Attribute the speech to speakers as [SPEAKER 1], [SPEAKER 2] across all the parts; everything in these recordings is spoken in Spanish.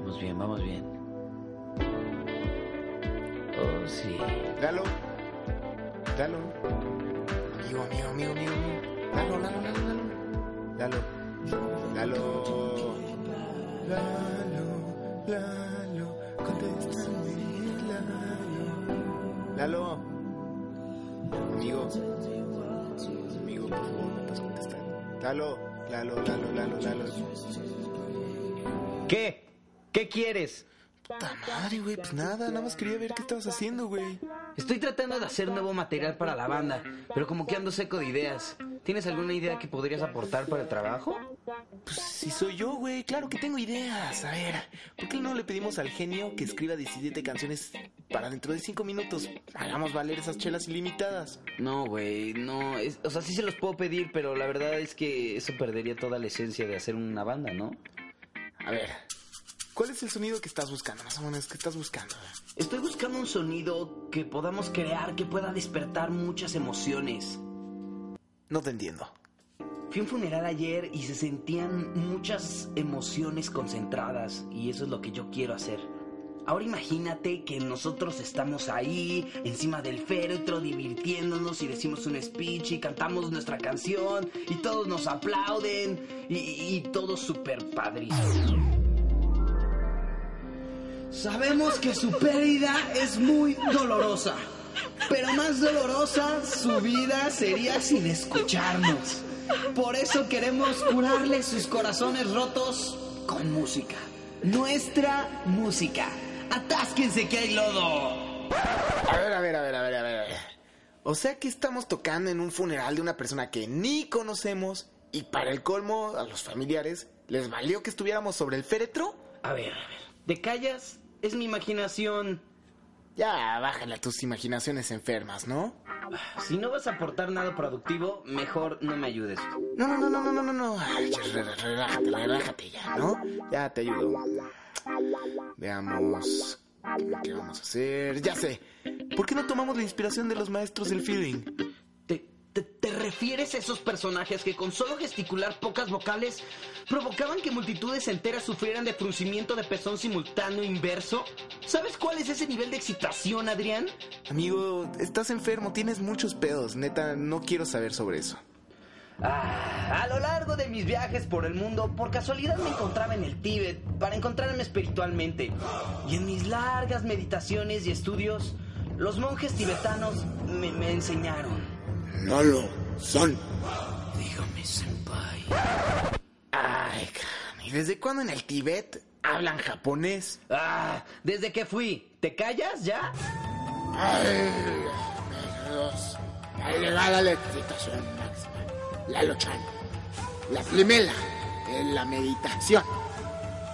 [SPEAKER 1] Vamos bien, vamos bien. Oh, sí.
[SPEAKER 2] Lalo. Lalo. Amigo, amigo, amigo, amigo. Lalo, Lalo, Lalo, Lalo. Lalo. Lalo. Lalo. Lalo. Contéstame, Lalo. Lalo. Amigo. Amigo, por favor. Lalo. Lalo, Lalo, Lalo, Lalo.
[SPEAKER 1] ¿Qué? ¿Qué quieres?
[SPEAKER 2] Puta madre, güey. Pues nada, nada más quería ver qué estabas haciendo, güey.
[SPEAKER 1] Estoy tratando de hacer nuevo material para la banda, pero como que ando seco de ideas. ¿Tienes alguna idea que podrías aportar para el trabajo?
[SPEAKER 2] Pues si soy yo, güey, claro que tengo ideas. A ver, ¿por qué no le pedimos al genio que escriba 17 canciones para dentro de 5 minutos? Hagamos valer esas chelas ilimitadas.
[SPEAKER 1] No, güey, no. es- o sea, sí se los puedo pedir, pero la verdad es que eso perdería toda la esencia de hacer una banda, ¿no?
[SPEAKER 2] A ver, ¿cuál es el sonido que estás buscando? Más o menos, ¿qué estás buscando?
[SPEAKER 1] Estoy buscando un sonido que podamos crear que pueda despertar muchas emociones.
[SPEAKER 2] No te entiendo.
[SPEAKER 1] Fui a un funeral ayer y se sentían muchas emociones concentradas y eso es lo que yo quiero hacer. Ahora imagínate que nosotros estamos ahí, encima del féretro, divirtiéndonos y decimos un speech y cantamos nuestra canción y todos nos aplauden y, y todo súper padrísimo. Sabemos que su pérdida es muy dolorosa, pero más dolorosa su vida sería sin escucharnos. Por eso queremos curarle sus corazones rotos con música. Nuestra música. Atásquense que hay lodo.
[SPEAKER 2] A ver, a ver, a ver, a ver, a ver. O sea que estamos tocando en un funeral de una persona que ni conocemos y para el colmo a los familiares les valió que estuviéramos sobre el féretro.
[SPEAKER 1] A ver, a ver. ¿Te callas? Es mi imaginación.
[SPEAKER 2] Ya, bájale a tus imaginaciones enfermas, ¿no?
[SPEAKER 1] Si no vas a aportar nada productivo, mejor no me ayudes.
[SPEAKER 2] No, no, no, no, no, no, no, no. Ay, ya, re- re- relájate, relájate ya, ¿no? Ya te ayudo. Veamos. ¿Qué vamos a hacer? Ya sé. ¿Por qué no tomamos la inspiración de los maestros del feeling?
[SPEAKER 1] ¿Te, refieres a esos personajes que con solo gesticular pocas vocales provocaban que multitudes enteras sufrieran de fruncimiento de pezón simultáneo inverso? ¿Sabes cuál es ese nivel de excitación, Adrián?
[SPEAKER 2] Amigo, estás enfermo, tienes muchos pedos. Neta, no quiero saber sobre eso.
[SPEAKER 1] Ah, a lo largo de mis viajes por el mundo, por casualidad me encontraba en el Tíbet para encontrarme espiritualmente. Y en mis largas meditaciones y estudios, los monjes tibetanos me, me enseñaron.
[SPEAKER 2] No lo son.
[SPEAKER 1] Dígame, senpai.
[SPEAKER 2] Ay, ¿y desde cuándo en el Tíbet hablan japonés?
[SPEAKER 1] Ah, desde que fui. ¿Te callas ya?
[SPEAKER 2] Ay, Dios. La elevada la excitación máxima. La luchan. La primera es la meditación.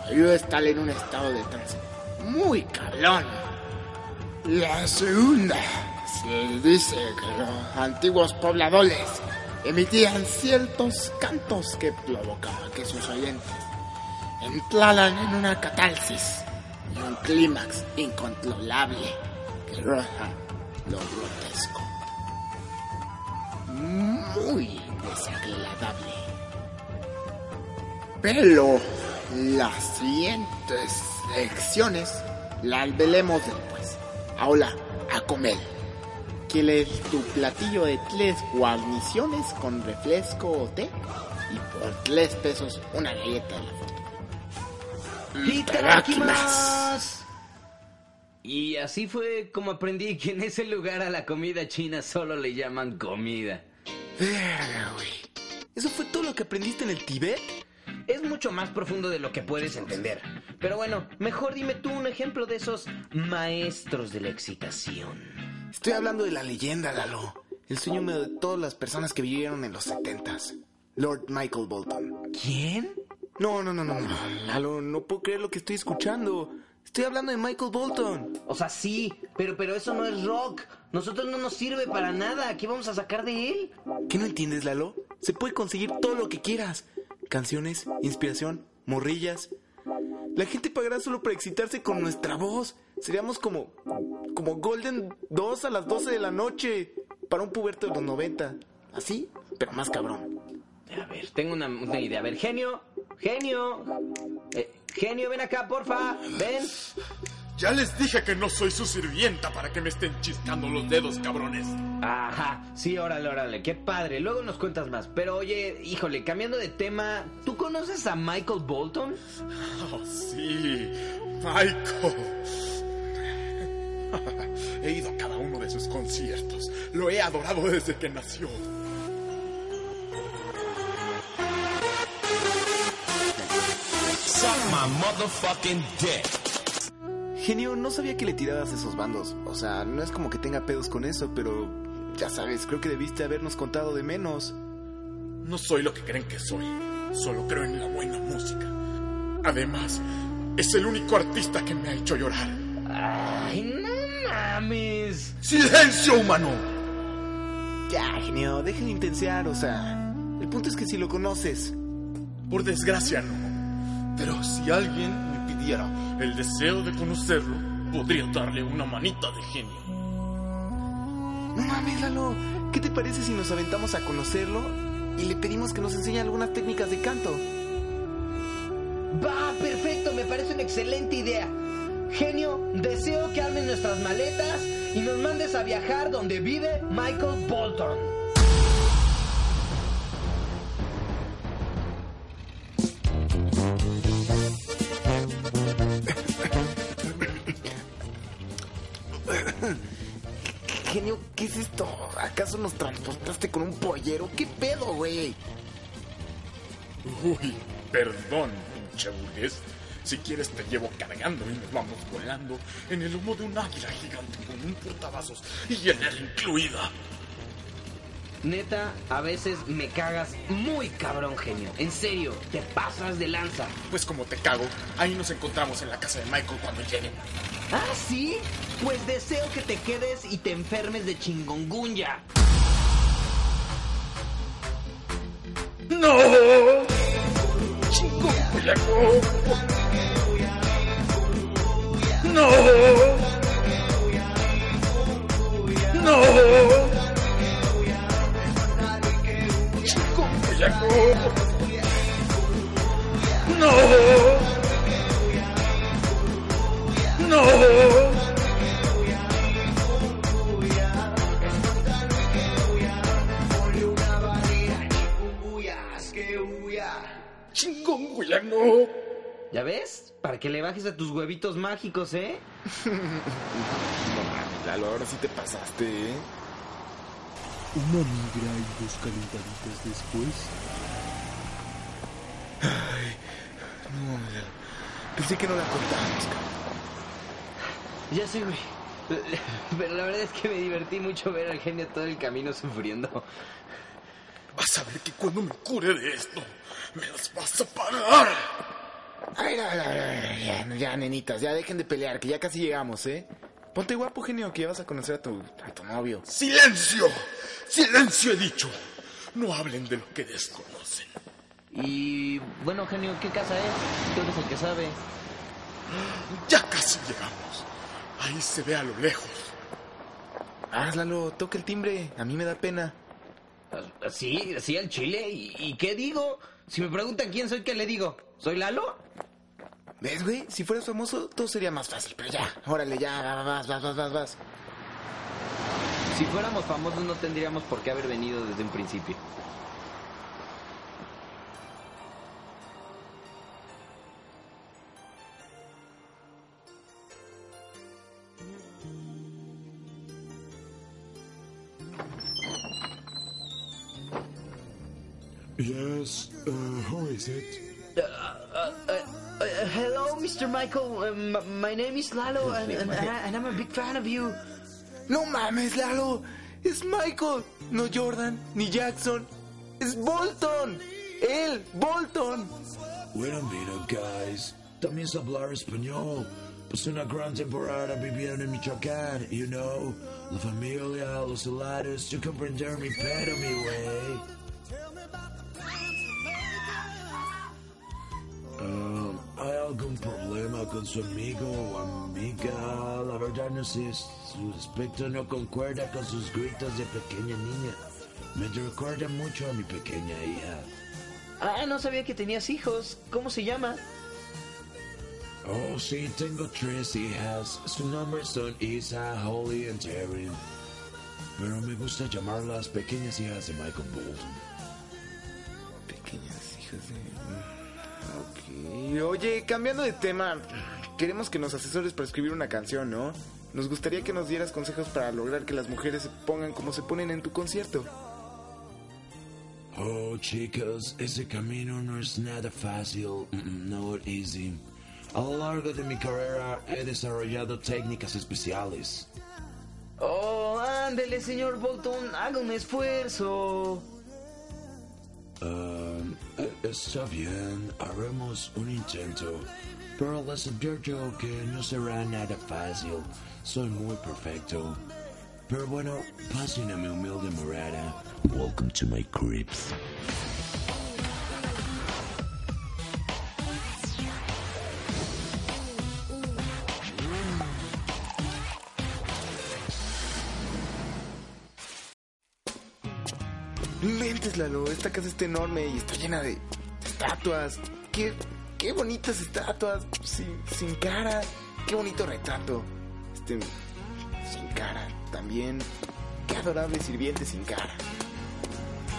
[SPEAKER 2] Ayuda a estar en un estado de trance muy cabrón. La segunda se dice que los antiguos pobladores emitían ciertos cantos que provocaban que sus oyentes entraran en una catarsis y un clímax incontrolable que roza lo grotesco. Muy desagradable. Pero las siguientes secciones las veremos después. Ahora, a comer. ¿Quieres tu platillo de tres guarniciones con refresco o té? Y por tres pesos una galleta de la foto.
[SPEAKER 1] ¡Itadakimasu! Y así fue como aprendí que en ese lugar a la comida china solo le llaman comida.
[SPEAKER 2] ¿Eso fue todo lo que aprendiste en el Tíbet?
[SPEAKER 1] es mucho más profundo de lo que puedes entender. Pero bueno, mejor dime tú un ejemplo de esos maestros de la excitación.
[SPEAKER 2] Estoy hablando de la leyenda, Lalo. El sueño húmedo de todas las personas que vivieron en los setentas. Lord Michael Bolton.
[SPEAKER 1] ¿Quién?
[SPEAKER 2] No, no, no, no, no. Lalo, no puedo creer lo que estoy escuchando. Estoy hablando de Michael Bolton.
[SPEAKER 1] O sea, sí, pero, pero eso no es rock. Nosotros no nos sirve para nada. ¿Qué vamos a sacar de él?
[SPEAKER 2] ¿Qué no entiendes, Lalo? Se puede conseguir todo lo que quieras. Canciones, inspiración, morrillas. La gente pagará solo para excitarse con nuestra voz. Seríamos como. Como Golden 2 a las 12 de la noche. Para un puberto de los 90. Así, pero más cabrón.
[SPEAKER 1] A ver, tengo una, una idea. A ver, genio, genio. Eh, genio, ven acá, porfa. Ven.
[SPEAKER 3] Ya les dije que no soy su sirvienta para que me estén chiscando los dedos, cabrones.
[SPEAKER 1] Ajá, sí, órale, órale, qué padre. Luego nos cuentas más. Pero oye, híjole, cambiando de tema, ¿tú conoces a Michael Bolton?
[SPEAKER 3] Oh, sí, Michael. He ido a cada uno de sus conciertos. Lo he adorado desde que nació.
[SPEAKER 4] Suck my motherfucking dick.
[SPEAKER 2] Genio, no sabía que le tirabas a esos bandos. O sea, no es como que tenga pedos con eso, pero ya sabes, creo que debiste habernos contado de menos.
[SPEAKER 3] No soy lo que creen que soy. Solo creo en la buena música. Además, es el único artista que me ha hecho llorar.
[SPEAKER 1] Mames.
[SPEAKER 3] ¡Silencio, humano!
[SPEAKER 2] Ya, genio, deja de intensear, o sea. El punto es que si lo conoces.
[SPEAKER 3] Por desgracia, no. Pero si alguien me pidiera el deseo de conocerlo, podría darle una manita de genio.
[SPEAKER 2] No mames, Lalo. ¿Qué te parece si nos aventamos a conocerlo y le pedimos que nos enseñe algunas técnicas de canto?
[SPEAKER 1] Va, perfecto, me parece una excelente idea. Genio, deseo que armen nuestras maletas y nos mandes a viajar donde vive Michael Bolton.
[SPEAKER 2] Genio, ¿qué es esto? ¿Acaso nos transportaste con un pollero? ¿Qué pedo, güey?
[SPEAKER 3] Uy, perdón, pinche burgués. Si quieres te llevo cargando y nos vamos volando en el humo de un águila gigante con un portavasos y hielera incluida.
[SPEAKER 1] Neta, a veces me cagas muy cabrón, genio. En serio, te pasas de lanza.
[SPEAKER 3] Pues como te cago, ahí nos encontramos en la casa de Michael cuando lleguen.
[SPEAKER 1] ¿Ah, sí? Pues deseo que te quedes y te enfermes de chingongunya.
[SPEAKER 3] ¡No! ¡Chico, ¡No! ¡No! ¡Chico, ¡No! ¡No!
[SPEAKER 1] Ves? Para que le bajes a tus huevitos mágicos, ¿eh?
[SPEAKER 2] No mames, Lalo, ahora sí te pasaste, ¿eh?
[SPEAKER 5] Una migra y dos calentaditas después.
[SPEAKER 2] No, Lalo. Pensé que no la contábamos, cabrón.
[SPEAKER 1] Ya sé, güey. Pero la verdad es que me divertí mucho ver al genio todo el camino sufriendo.
[SPEAKER 3] Vas a ver que cuando me cure de esto, me las vas a pagar.
[SPEAKER 2] Ay, ya, ya, nenitas, ya dejen de pelear, que ya casi llegamos, ¿eh? Ponte guapo, genio, que ya vas a conocer a tu, a tu novio.
[SPEAKER 3] ¡Silencio! ¡Silencio he dicho! No hablen de lo que desconocen.
[SPEAKER 1] Y bueno, genio, ¿qué casa es? Tú eres el que sabe.
[SPEAKER 3] Ya casi llegamos. Ahí se ve a lo lejos.
[SPEAKER 2] Hazlo, toca el timbre, a mí me da pena.
[SPEAKER 1] Sí, sí, al chile. ¿Y, y qué digo? Si me preguntan quién soy, ¿qué le digo? ¿Soy Lalo?
[SPEAKER 2] ¿Ves, güey? Si fueras famoso, todo sería más fácil, pero ya, órale, ya, vas, vas, vas, vas, vas.
[SPEAKER 1] Si fuéramos famosos no tendríamos por qué haber venido desde un principio.
[SPEAKER 5] Yes, uh, who is it?
[SPEAKER 1] Uh, uh, uh, uh, hello, Mr. Michael. Uh, m- my name is Lalo, and, and, and I- and I'm a big fan of you.
[SPEAKER 2] No mames, Lalo. Es Michael. No Jordan, ni Jackson. Es Bolton. Él, Bolton.
[SPEAKER 6] Wait a minute, guys. También sé hablar español. Pasé una gran temporada viviendo en Michoacán, you know. La familia, los helados, yo comprender mi pedo, mi güey. Um, ¿Hay algún problema con su amigo o amiga? La verdad no sé, su aspecto no concuerda con sus gritos de pequeña niña. Me recuerda mucho a mi pequeña hija.
[SPEAKER 1] Ah, no sabía que tenías hijos. ¿Cómo se llama?
[SPEAKER 6] Oh, sí, tengo tres hijas. Sus nombres son Isa, Holly y Taryn. Pero me gusta llamarlas pequeñas hijas de Michael Bolton.
[SPEAKER 2] Oye, cambiando de tema, queremos que nos asesores para escribir una canción, ¿no? Nos gustaría que nos dieras consejos para lograr que las mujeres se pongan como se ponen en tu concierto.
[SPEAKER 6] Oh, chicos, ese camino no es nada fácil. No es easy. A lo largo de mi carrera he desarrollado técnicas especiales.
[SPEAKER 1] Oh, ándele, señor Bolton. Haga un esfuerzo.
[SPEAKER 6] Eh, está bien, haremos un intento. Pero les advierto que no será nada fácil. Soy muy perfecto. Pero bueno, pasen a mi humilde morada. Welcome to my.
[SPEAKER 2] No inventes, Lalo. Esta casa está enorme y está llena de estatuas. Qué, qué bonitas estatuas. Sin, sin cara. Qué bonito retrato. Este. Sin cara también. Qué adorable sirviente sin cara.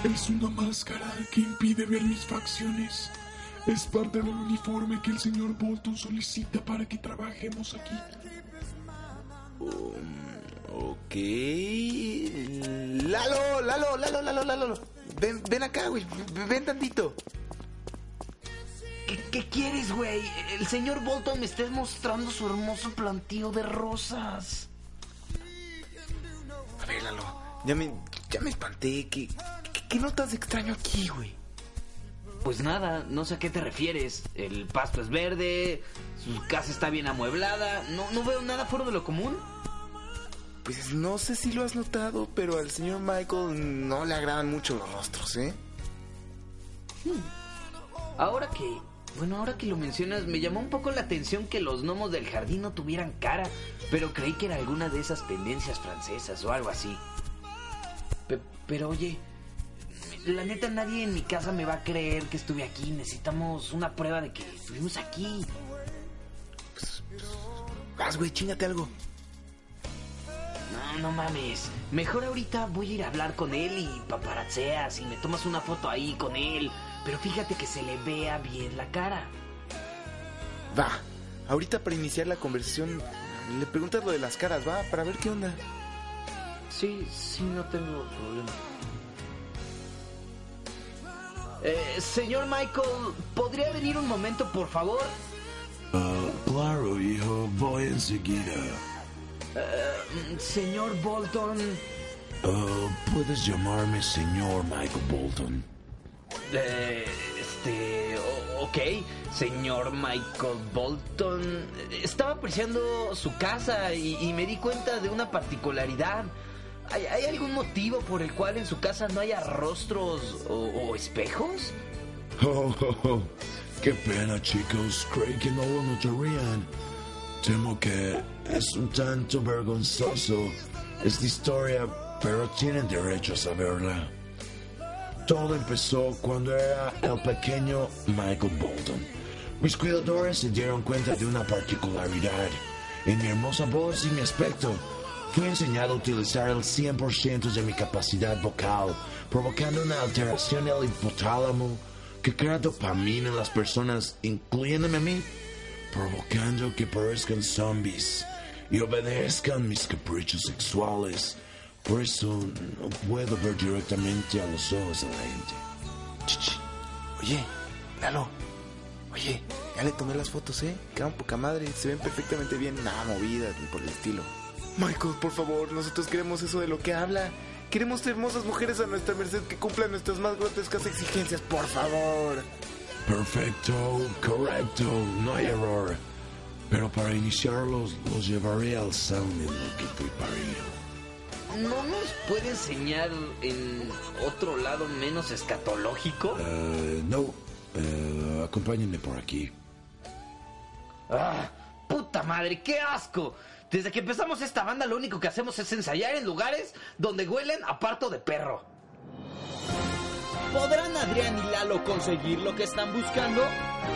[SPEAKER 5] Es una máscara que impide ver mis facciones. Es parte del uniforme que el señor Bolton solicita para que trabajemos aquí.
[SPEAKER 2] Ok. Lalo, Lalo, Lalo, Lalo, Lalo. Ven, ven acá, güey. Ven tantito.
[SPEAKER 1] ¿Qué, quieres, güey? El señor Bolton me está mostrando su hermoso plantío de rosas.
[SPEAKER 2] A ver, Lalo. Ya me, ya me espanté. ¿Qué, qué, qué notas de extraño aquí, güey?
[SPEAKER 1] Pues nada, no sé a qué te refieres. El pasto es verde, su casa está bien amueblada. No, no veo nada fuera de lo común.
[SPEAKER 2] Pues no sé si lo has notado, pero al señor Michael no le agradan mucho los rostros, ¿eh?
[SPEAKER 1] Ahora que, bueno, ahora que lo mencionas, me llamó un poco la atención que los gnomos del jardín no tuvieran cara, pero creí que era alguna de esas tendencias francesas o algo así. Pe- pero oye, la neta nadie en mi casa me va a creer que estuve aquí. Necesitamos una prueba de que estuvimos aquí.
[SPEAKER 2] Vas, güey, chingate algo.
[SPEAKER 1] No, no mames. Mejor ahorita voy a ir a hablar con él y paparazzeas y me tomas una foto ahí con él. Pero fíjate que se le vea bien la cara.
[SPEAKER 2] Va. Ahorita para iniciar la conversación, le preguntas lo de las caras, va, para ver qué onda.
[SPEAKER 1] Sí, sí, no tengo problema. Eh, señor Michael, ¿podría venir un momento, por favor?
[SPEAKER 6] Ah, claro, hijo, voy enseguida.
[SPEAKER 1] Mm, Señor Bolton.
[SPEAKER 6] Ah, puedes llamarme señor Michael Bolton.
[SPEAKER 1] Eh, este. ok, señor Michael Bolton. Estaba apreciando su casa y, me di cuenta de una particularidad. ¿Hay, algún motivo por el cual en su casa no haya rostros o, o espejos?
[SPEAKER 6] Oh, oh, oh. Qué pena, chicos. Creí que no lo notarían. Temo que es un tanto vergonzoso esta historia, pero tienen derecho a saberla. Todo empezó cuando era el pequeño Michael Bolton. Mis cuidadores se dieron cuenta de una particularidad. En mi hermosa voz y mi aspecto, fui enseñado a utilizar el 100% de mi capacidad vocal, provocando una alteración del hipotálamo que crea dopamina en las personas, incluyéndome a mí, provocando que parezcan zombies y obedezcan mis caprichos sexuales. Por eso no puedo ver directamente a los ojos de la gente.
[SPEAKER 2] Ch, ch. Oye, Lalo, Oye, ya le tomé las fotos, ¿eh? Quedan poca madre, se ven perfectamente bien, nada movidas ni por el estilo. Michael, por favor, nosotros queremos eso de lo que habla. Queremos hermosas mujeres a nuestra merced que cumplan nuestras más grotescas exigencias, por favor.
[SPEAKER 6] Perfecto, correcto, no hay error. Pero para iniciarlos, los llevaré al sauna en lo que preparé.
[SPEAKER 1] ¿No nos puede enseñar en otro lado menos escatológico?
[SPEAKER 6] Eh, no, eh, acompáñenme por aquí.
[SPEAKER 1] ¡Ah! ¡Puta madre! ¡Qué asco! Desde que empezamos esta banda lo único que hacemos es ensayar en lugares donde huelen a parto de perro.
[SPEAKER 7] ¿Podrán Adrián y Lalo conseguir lo que están buscando?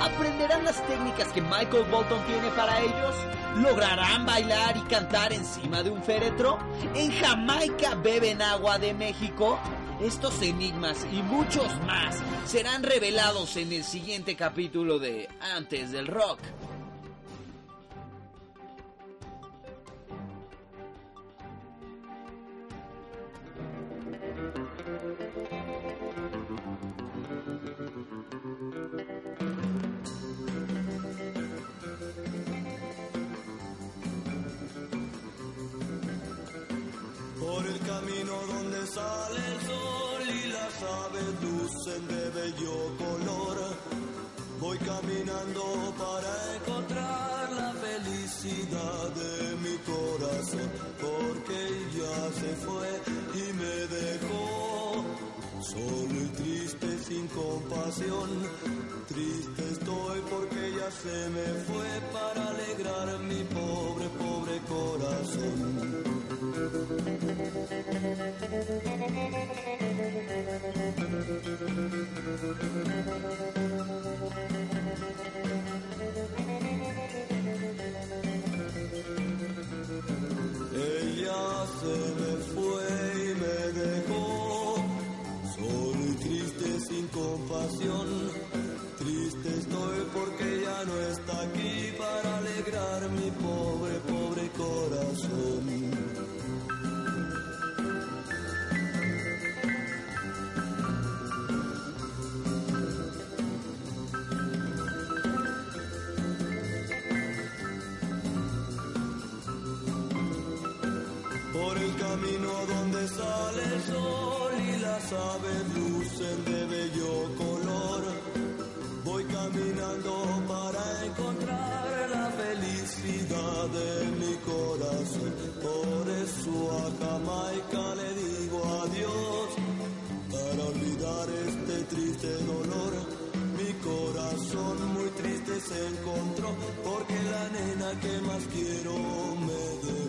[SPEAKER 7] ¿Aprenderán las técnicas que Michael Bolton tiene para ellos? ¿Lograrán bailar y cantar encima de un féretro? ¿En Jamaica beben agua de México? Estos enigmas y muchos más serán revelados en el siguiente capítulo de Antes del Rock.
[SPEAKER 8] Lucen de bello color. Voy caminando para encontrar la felicidad de mi corazón, porque ya se fue y me dejó solo y triste sin compasión. Triste estoy porque ya se me fue para alegrar mi pobre, pobre corazón. Aves lucen de bello color. Voy caminando para encontrar la felicidad de mi corazón. Por eso a Jamaica le digo adiós. Para olvidar este triste dolor. Mi corazón muy triste se encontró porque la nena que más quiero me dejó.